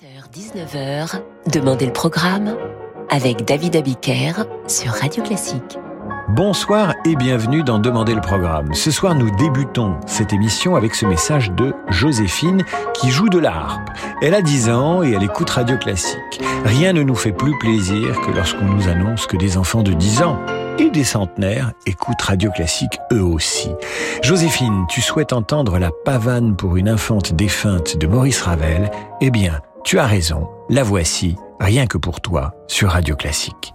18h-19h, Demandez le programme avec David Abiker sur Radio Classique. Bonsoir et bienvenue dans Demandez le programme. Ce soir, nous débutons cette émission avec ce message de Joséphine qui joue de la harpe. Elle a 10 ans et elle écoute Radio Classique. Rien ne nous fait plus plaisir que lorsqu'on nous annonce que des enfants de 10 ans et des centenaires écoutent Radio Classique eux aussi. Joséphine, tu souhaites entendre la pavane pour une infante défunte de Maurice Ravel? Eh bien, tu as raison, la voici, rien que pour toi, sur Radio Classique.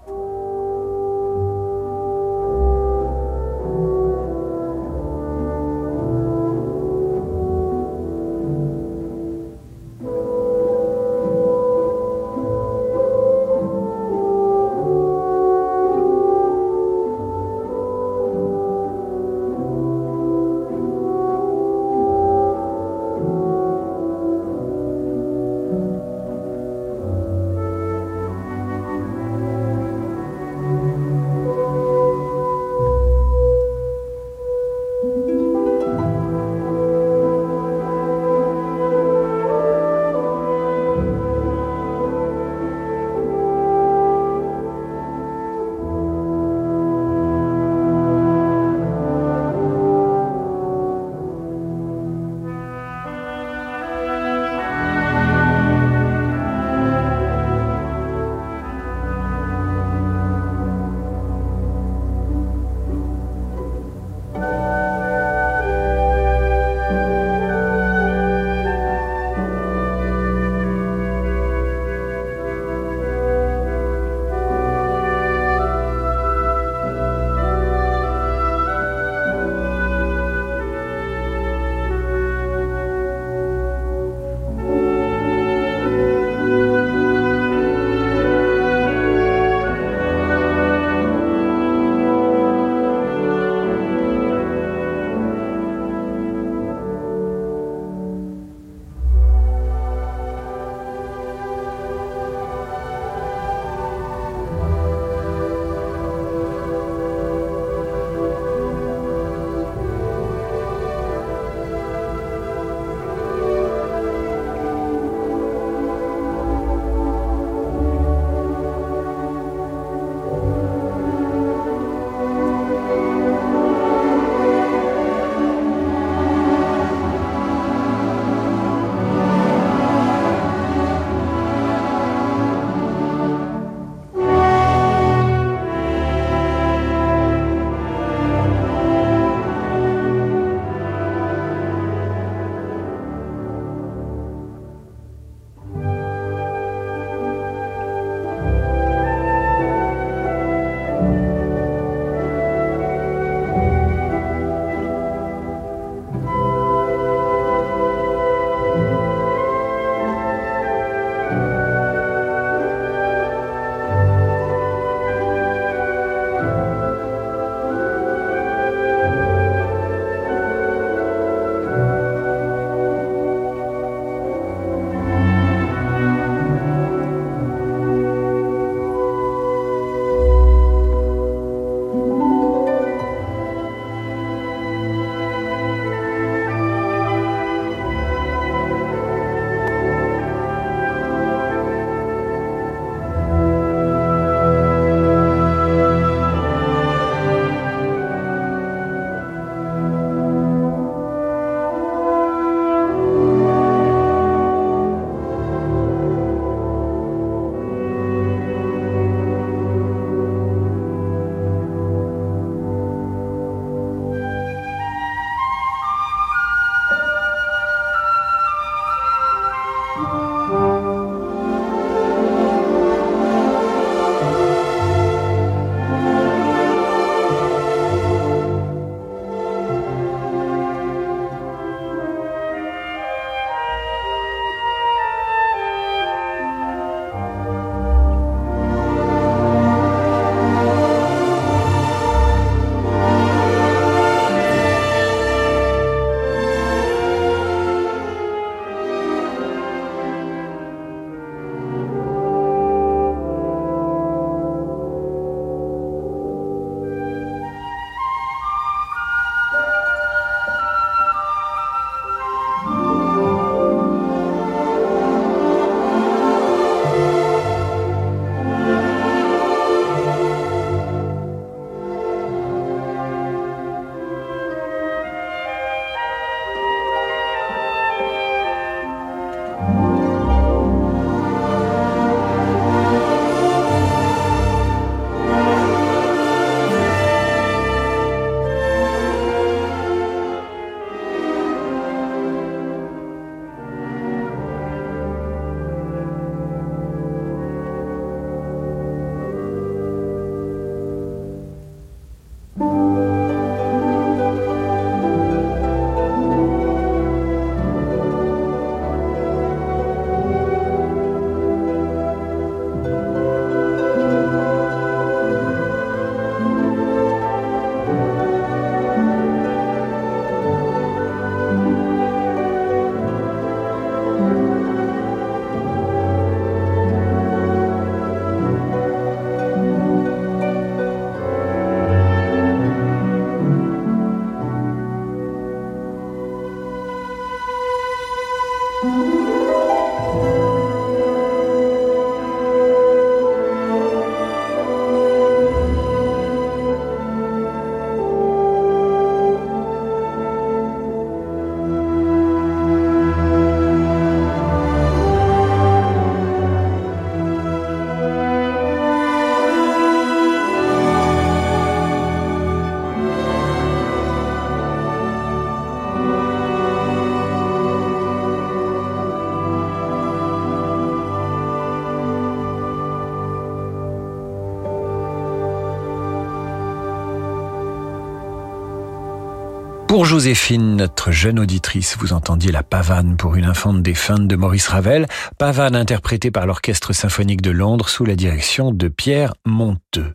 Pour Joséphine, notre jeune auditrice, vous entendiez la pavane pour une infante défunte de Maurice Ravel, pavane interprétée par l'Orchestre symphonique de Londres sous la direction de Pierre Monteux.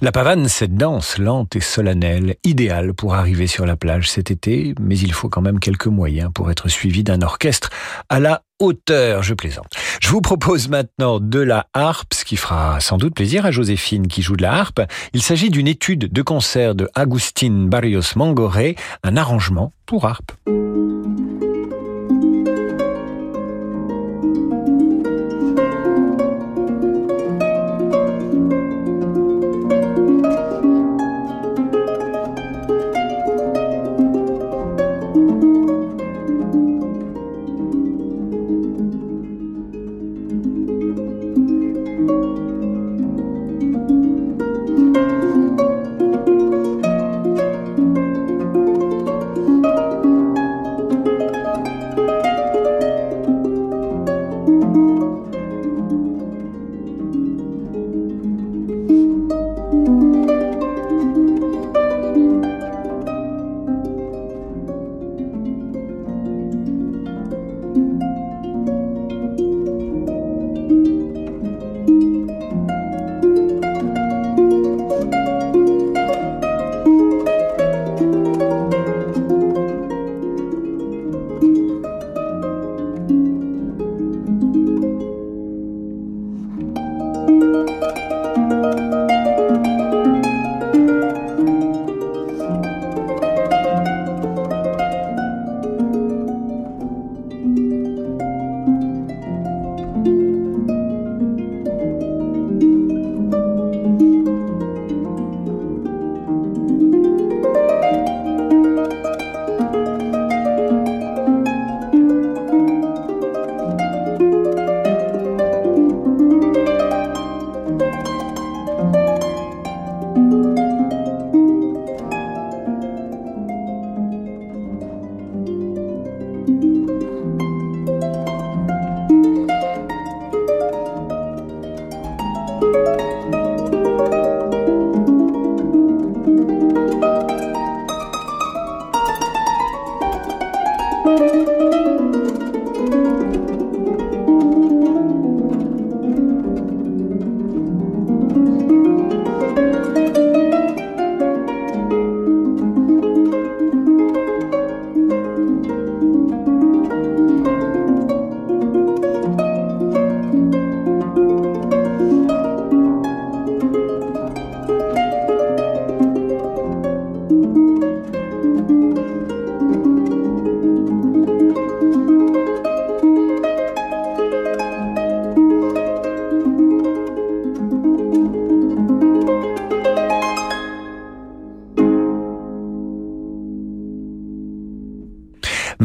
La pavane, cette danse lente et solennelle, idéale pour arriver sur la plage cet été, mais il faut quand même quelques moyens pour être suivi d'un orchestre à la hauteur, je plaisante. Je vous propose maintenant de la harpe, ce qui fera sans doute plaisir à Joséphine qui joue de la harpe. Il s'agit d'une étude de concert de Agustin Barrios Mangoré, un arrangement pour harpe.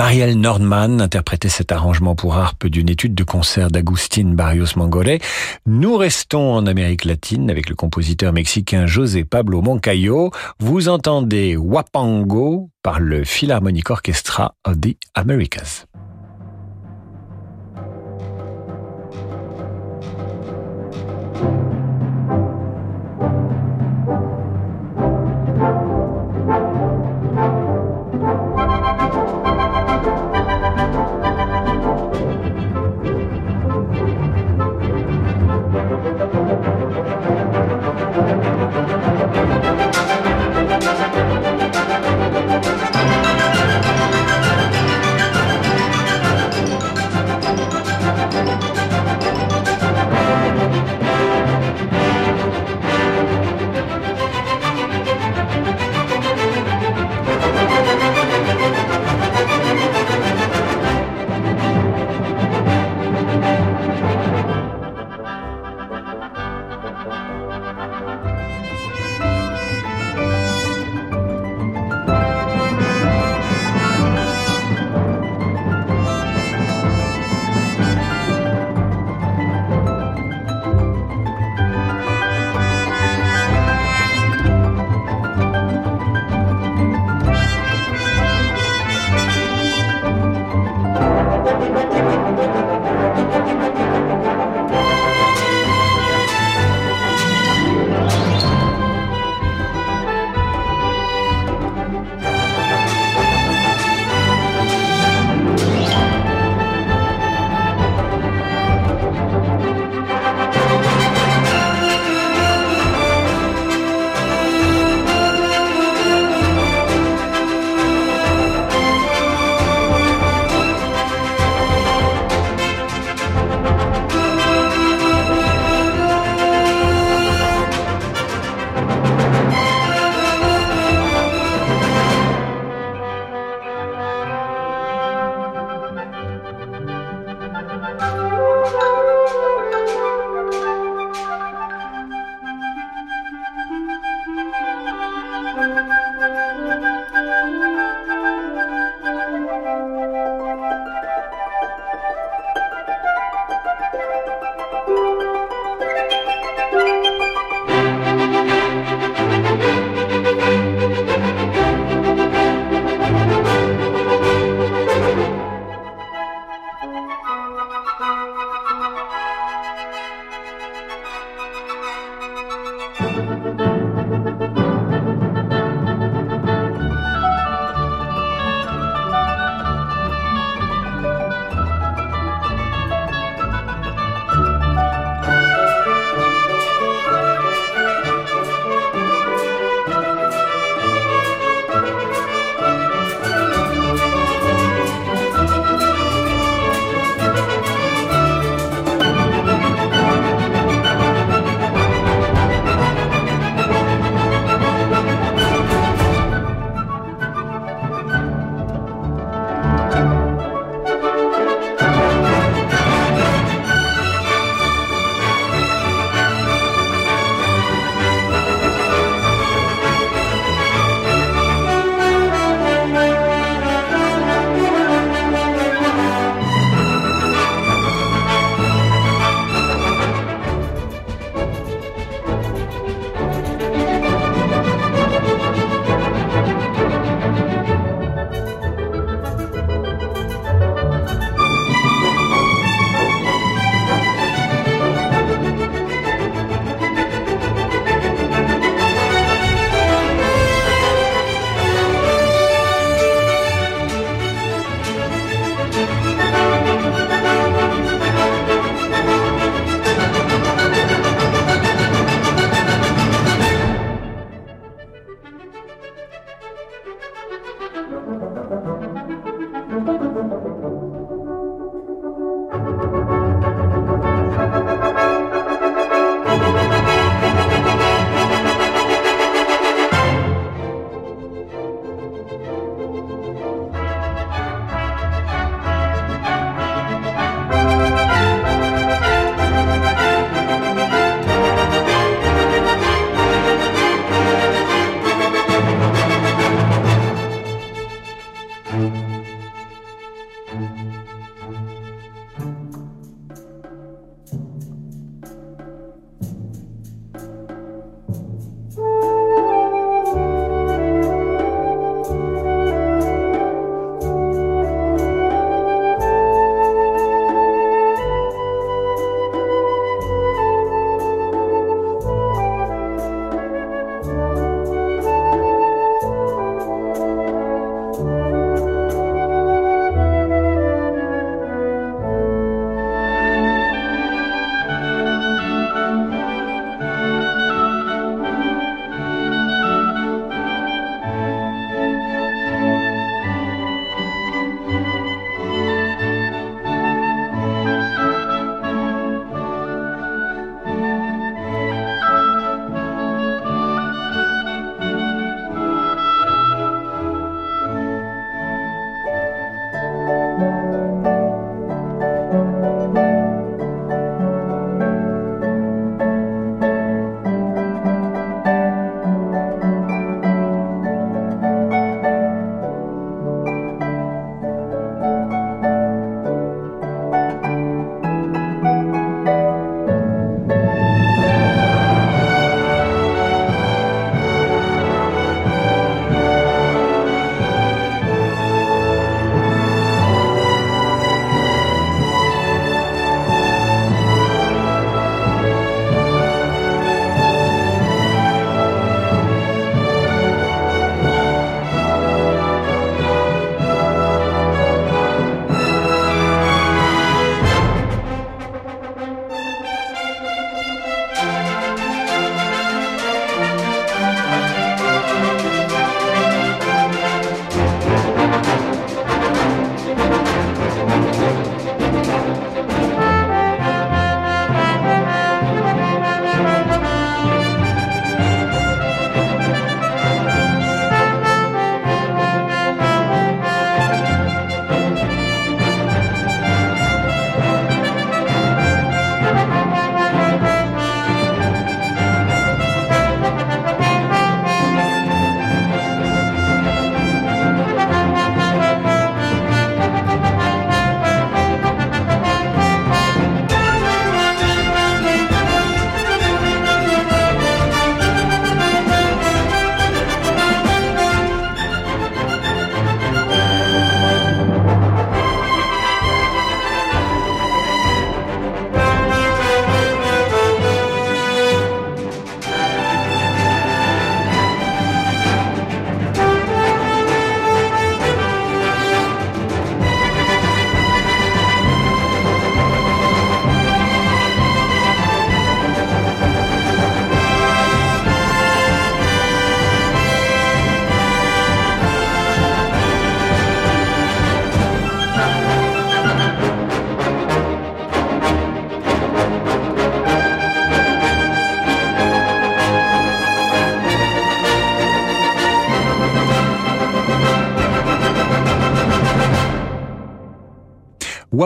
Marielle Nordman interprétait cet arrangement pour harpe d'une étude de concert d'Agustin Barrios Mangoré. Nous restons en Amérique latine avec le compositeur mexicain José Pablo Moncayo. Vous entendez Wapango par le Philharmonic Orchestra of the Americas.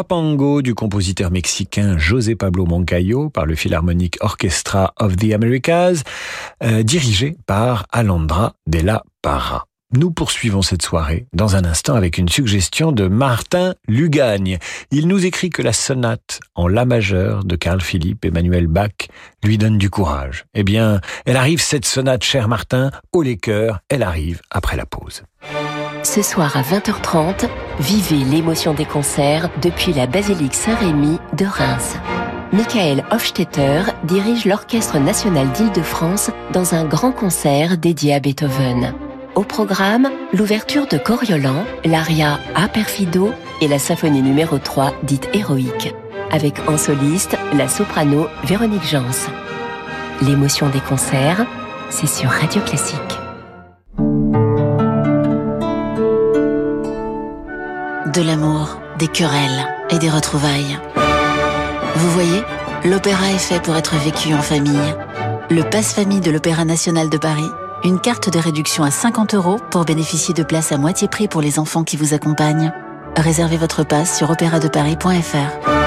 Du compositeur mexicain José Pablo Moncayo par le Philharmonic Orchestra of the Americas, euh, dirigé par Alondra de la Parra. Nous poursuivons cette soirée dans un instant avec une suggestion de Martin Lugagne. Il nous écrit que la sonate en La majeur de Carl Philippe Emmanuel Bach lui donne du courage. Eh bien, elle arrive cette sonate, cher Martin, au les cœurs, elle arrive après la pause. Ce soir à 20h30, vivez l'émotion des concerts depuis la basilique Saint-Rémy de Reims. Michael Hofstetter dirige l'Orchestre national d'Île-de-France dans un grand concert dédié à Beethoven. Au programme, l'ouverture de Coriolan, l'aria A Perfido et la symphonie numéro 3 dite héroïque, avec en soliste la soprano Véronique Jans. L'émotion des concerts, c'est sur Radio Classique. De l'amour, des querelles et des retrouvailles. Vous voyez, l'opéra est fait pour être vécu en famille. Le passe-famille de l'Opéra national de Paris une carte de réduction à 50 euros pour bénéficier de places à moitié prix pour les enfants qui vous accompagnent. Réservez votre passe sur opéradeparis.fr.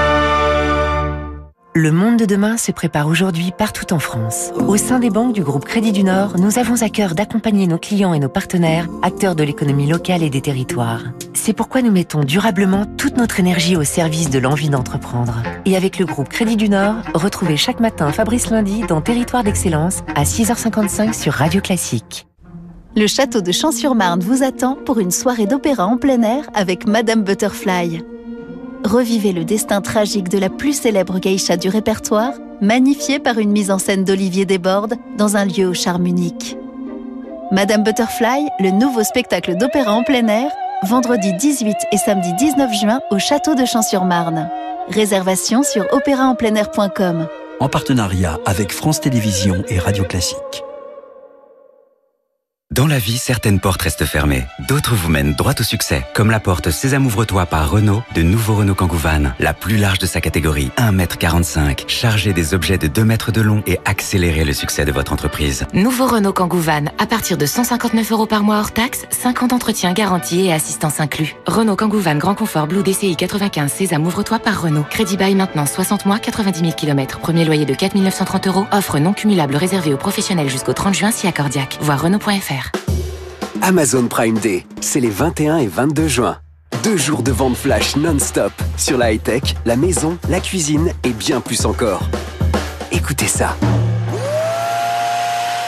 Le monde de demain se prépare aujourd'hui partout en France. Au sein des banques du groupe Crédit du Nord, nous avons à cœur d'accompagner nos clients et nos partenaires, acteurs de l'économie locale et des territoires. C'est pourquoi nous mettons durablement toute notre énergie au service de l'envie d'entreprendre. Et avec le groupe Crédit du Nord, retrouvez chaque matin Fabrice Lundi dans Territoire d'Excellence à 6h55 sur Radio Classique. Le château de Champs-sur-Marne vous attend pour une soirée d'opéra en plein air avec Madame Butterfly. Revivez le destin tragique de la plus célèbre geisha du répertoire, magnifié par une mise en scène d'Olivier Desbordes dans un lieu au charme unique. Madame Butterfly, le nouveau spectacle d'opéra en plein air, vendredi 18 et samedi 19 juin au château de Champs-sur-Marne. Réservation sur opéraenpleinair.com. En partenariat avec France Télévisions et Radio Classique. Dans la vie, certaines portes restent fermées. D'autres vous mènent droit au succès. Comme la porte Sésame ouvre-toi par Renault, de nouveau Renault Kangoo Van. La plus large de sa catégorie, 1m45. Chargez des objets de 2 mètres de long et accélérez le succès de votre entreprise. Nouveau Renault Kangoo Van, à partir de 159 euros par mois hors taxe, 50 entretiens garantis et assistance inclus. Renault Kangoo Van Grand Confort Blue DCI 95 Sésame ouvre-toi par Renault. Crédit bail maintenant 60 mois, 90 000 km. Premier loyer de 4 930 euros. Offre non cumulable réservée aux professionnels jusqu'au 30 juin si accordiaque. Voir Renault.fr. Amazon Prime Day, c'est les 21 et 22 juin. Deux jours de vente flash non-stop sur la high-tech, la maison, la cuisine et bien plus encore. Écoutez ça.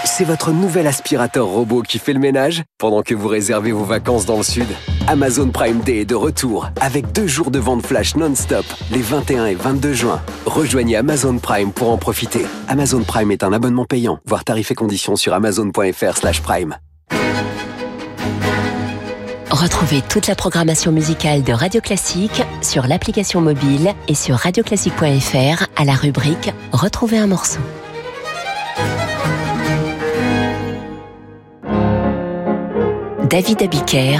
C'est votre nouvel aspirateur robot qui fait le ménage pendant que vous réservez vos vacances dans le sud. Amazon Prime Day est de retour avec deux jours de vente flash non-stop les 21 et 22 juin. Rejoignez Amazon Prime pour en profiter. Amazon Prime est un abonnement payant. Voir tarifs et conditions sur amazon.fr/prime. Retrouvez toute la programmation musicale de Radio Classique sur l'application mobile et sur radioclassique.fr à la rubrique Retrouver un morceau. David Abiker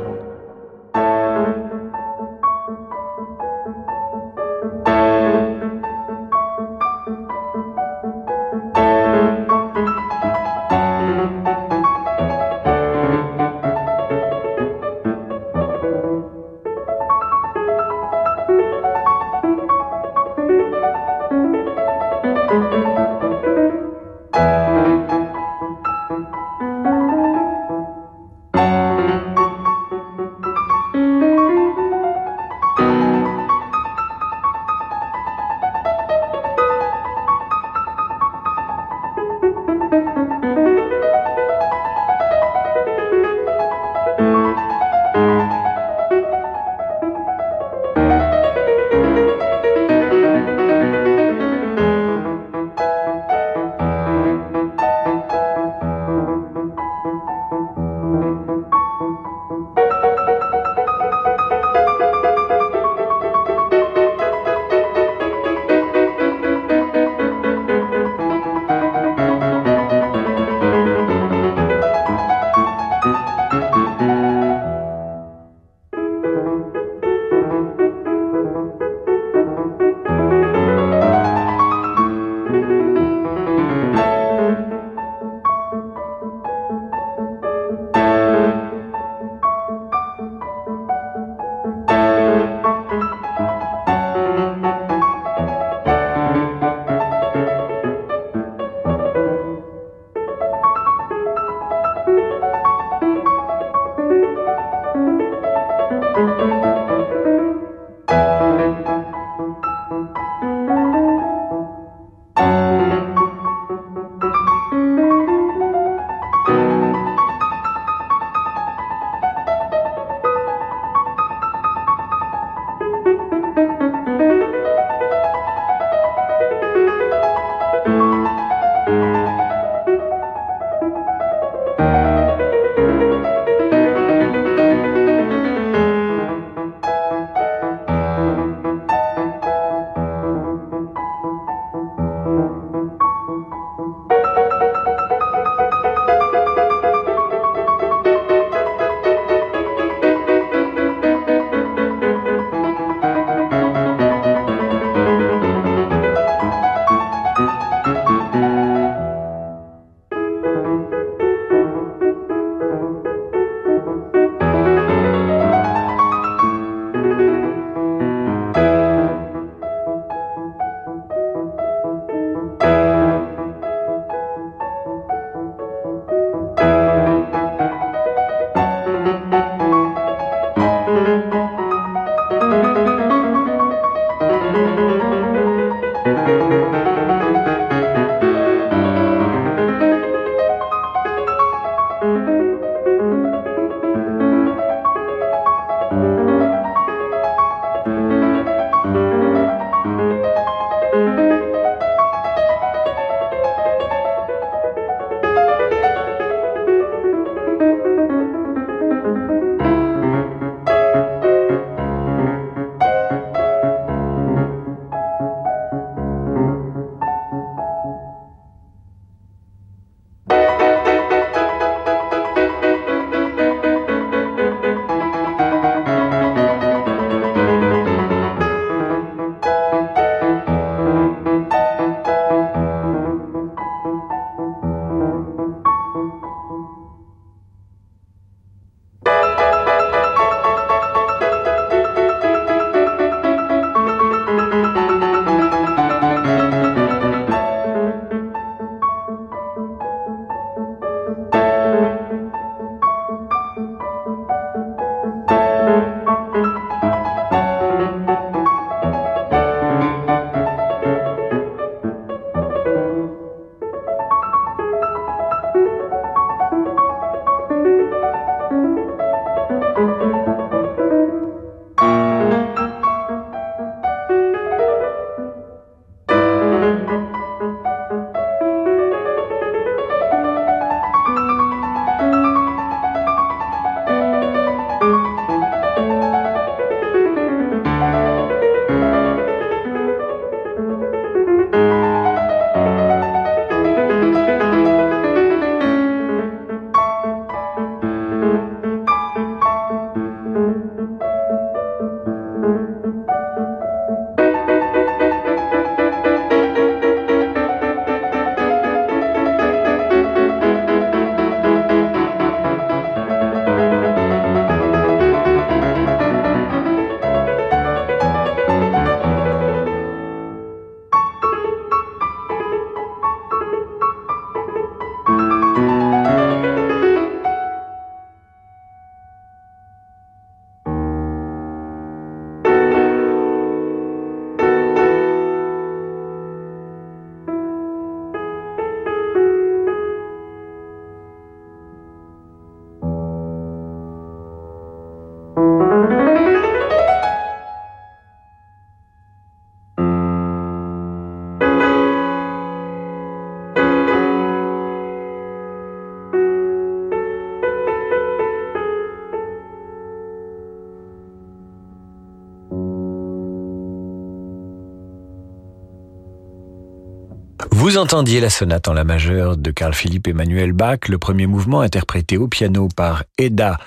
Vous entendiez la sonate en la majeure de Carl Philipp Emmanuel Bach, le premier mouvement interprété au piano par Edda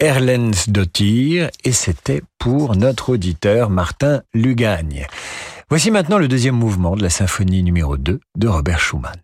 Erlensdottir, et c'était pour notre auditeur Martin Lugagne. Voici maintenant le deuxième mouvement de la symphonie numéro 2 de Robert Schumann.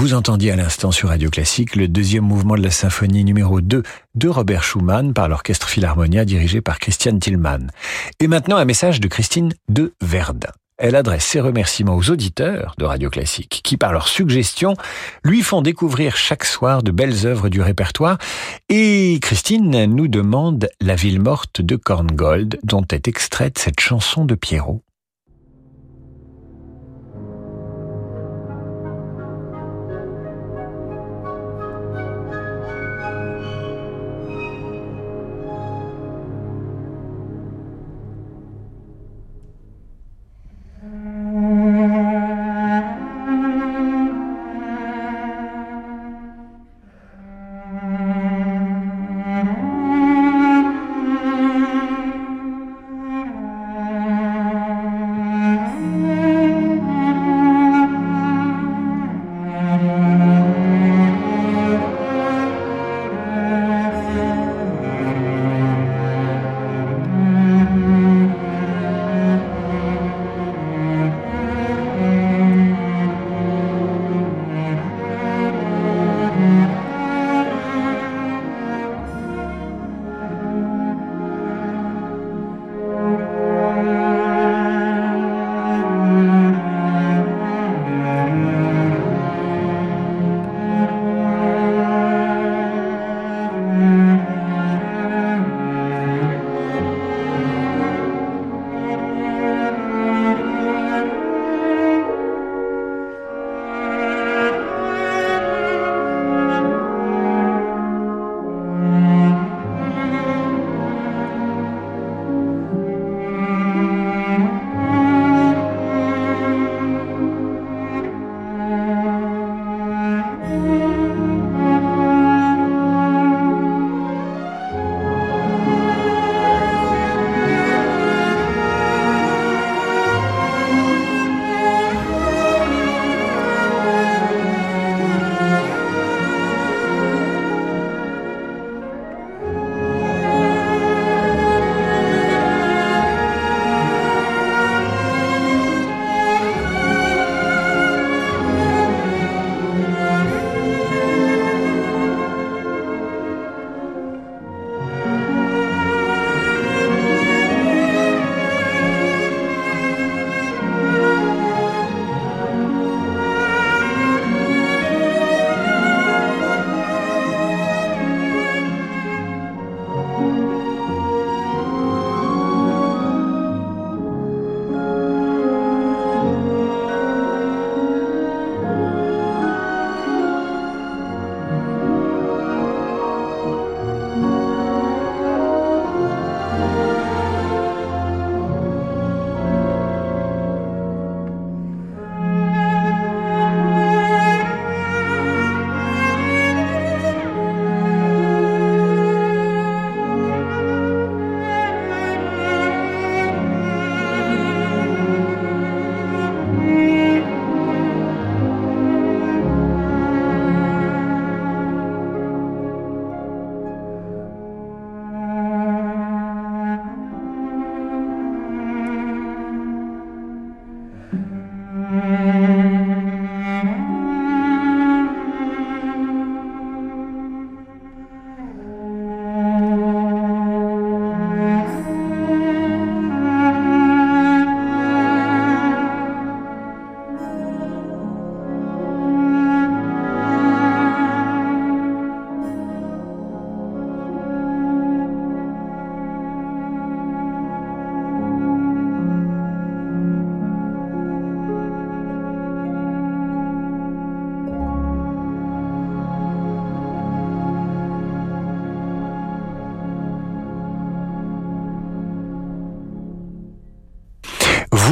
Vous entendiez à l'instant sur Radio Classique le deuxième mouvement de la symphonie numéro 2 de Robert Schumann par l'orchestre Philharmonia dirigé par Christian Tillmann. Et maintenant un message de Christine de Verdun. Elle adresse ses remerciements aux auditeurs de Radio Classique qui, par leurs suggestions, lui font découvrir chaque soir de belles œuvres du répertoire. Et Christine nous demande La ville morte de Korngold dont est extraite cette chanson de Pierrot.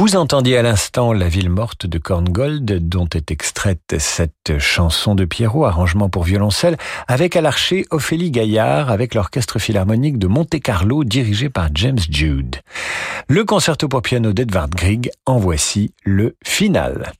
Vous entendiez à l'instant La ville morte de Korngold, dont est extraite cette chanson de Pierrot, arrangement pour violoncelle, avec à l'archer Ophélie Gaillard, avec l'orchestre philharmonique de Monte-Carlo, dirigé par James Jude. Le concerto pour piano d'Edvard Grieg, en voici le final.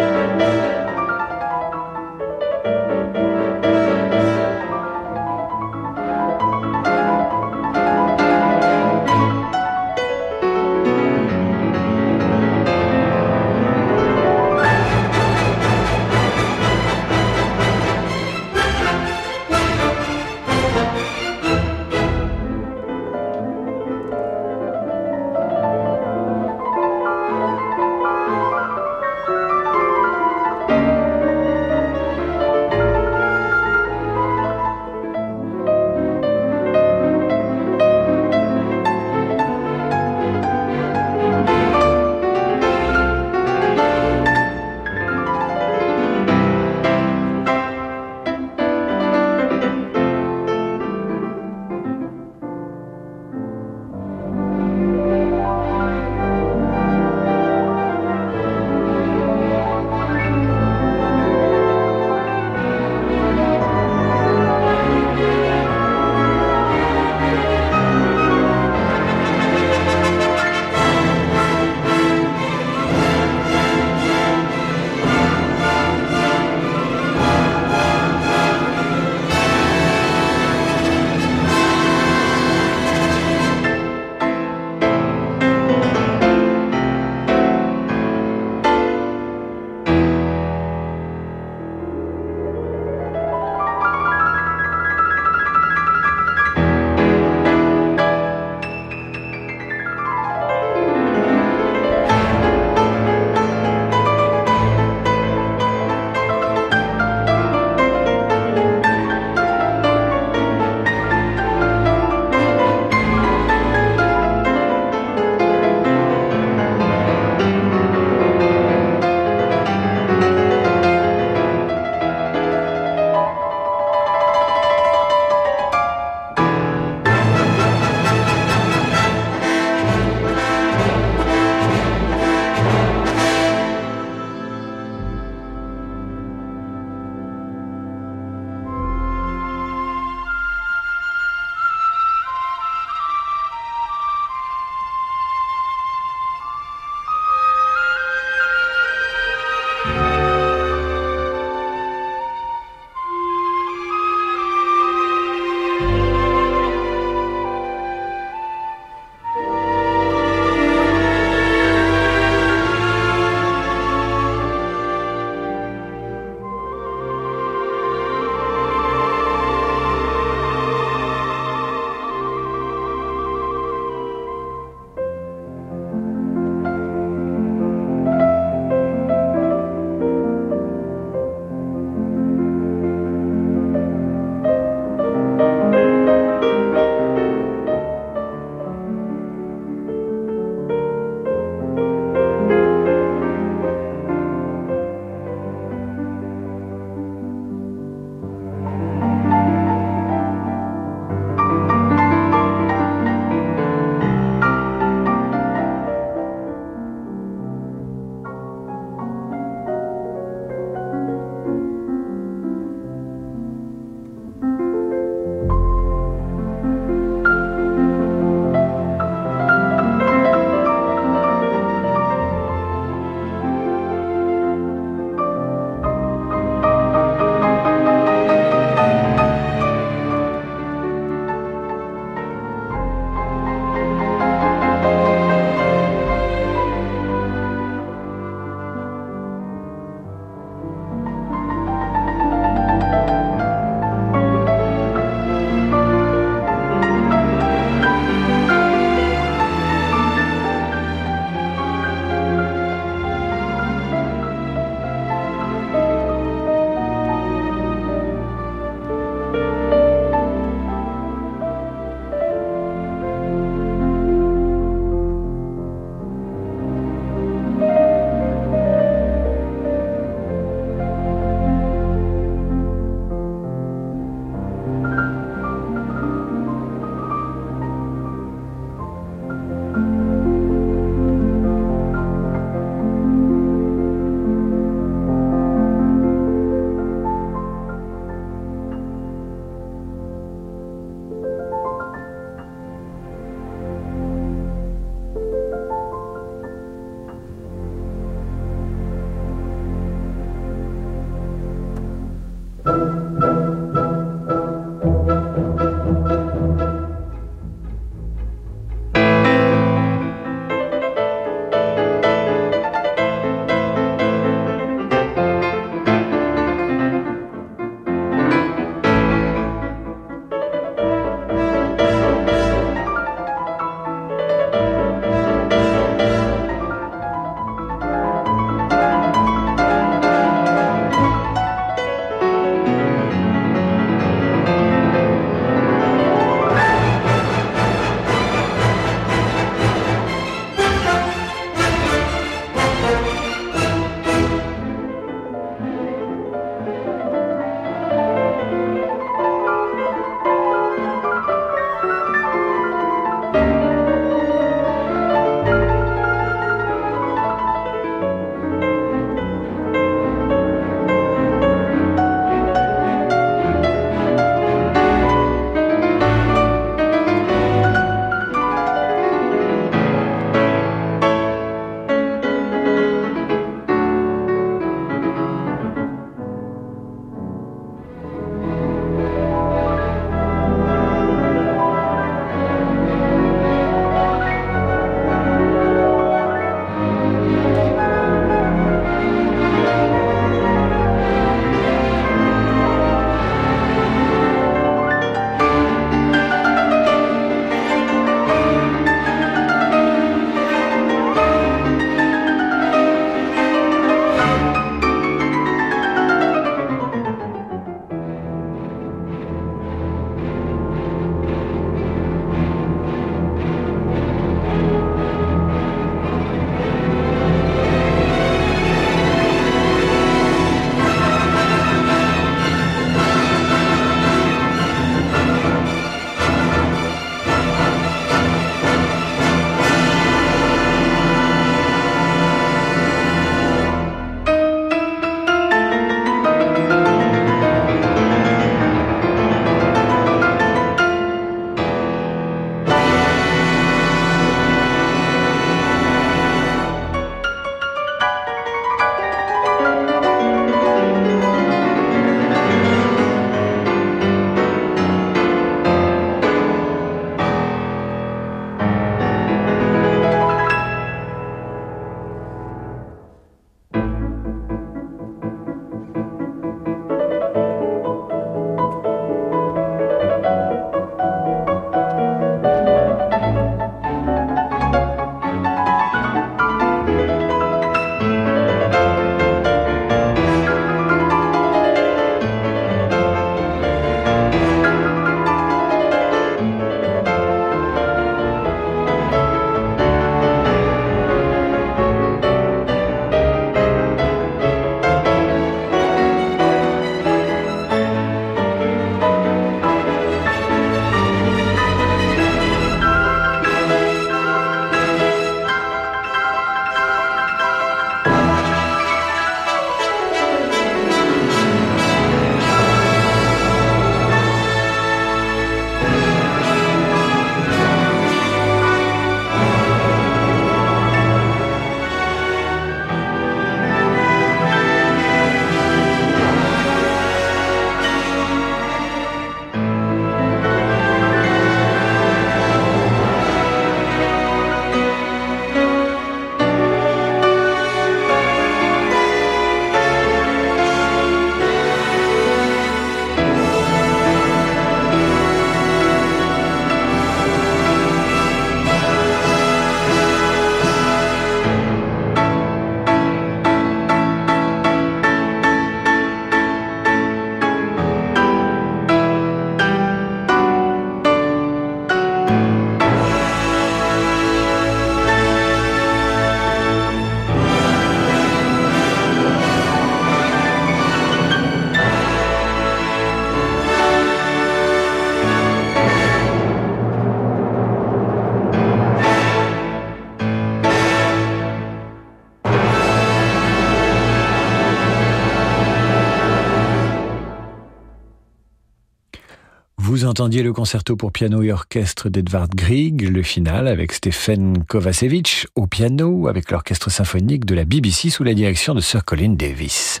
Entendiez le concerto pour piano et orchestre d'Edvard Grieg, le final avec Stephen Kovacevic au piano avec l'orchestre symphonique de la BBC sous la direction de Sir Colin Davis.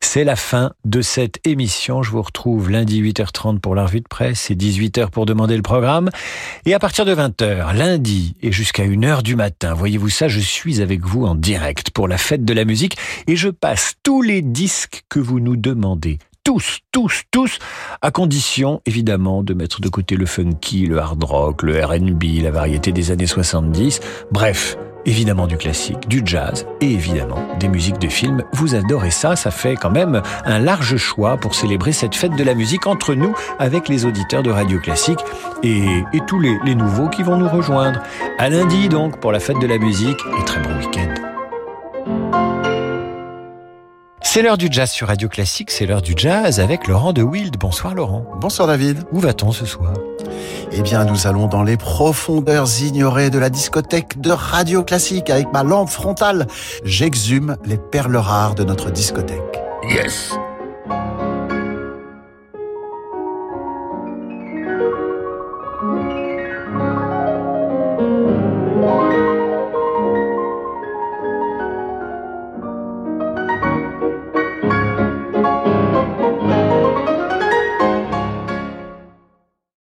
C'est la fin de cette émission. Je vous retrouve lundi 8h30 pour la revue de presse et 18h pour demander le programme. Et à partir de 20h, lundi et jusqu'à 1h du matin, voyez-vous ça, je suis avec vous en direct pour la fête de la musique et je passe tous les disques que vous nous demandez tous, tous, tous, à condition évidemment de mettre de côté le funky, le hard rock, le RB, la variété des années 70, bref, évidemment du classique, du jazz et évidemment des musiques de films. Vous adorez ça, ça fait quand même un large choix pour célébrer cette fête de la musique entre nous avec les auditeurs de Radio Classique et, et tous les, les nouveaux qui vont nous rejoindre. À lundi donc pour la fête de la musique et très bon week-end. C'est l'heure du jazz sur Radio Classique, c'est l'heure du jazz avec Laurent de Wild. Bonsoir Laurent. Bonsoir David. Où va-t-on ce soir? Eh bien, nous allons dans les profondeurs ignorées de la discothèque de Radio Classique avec ma lampe frontale. J'exhume les perles rares de notre discothèque. Yes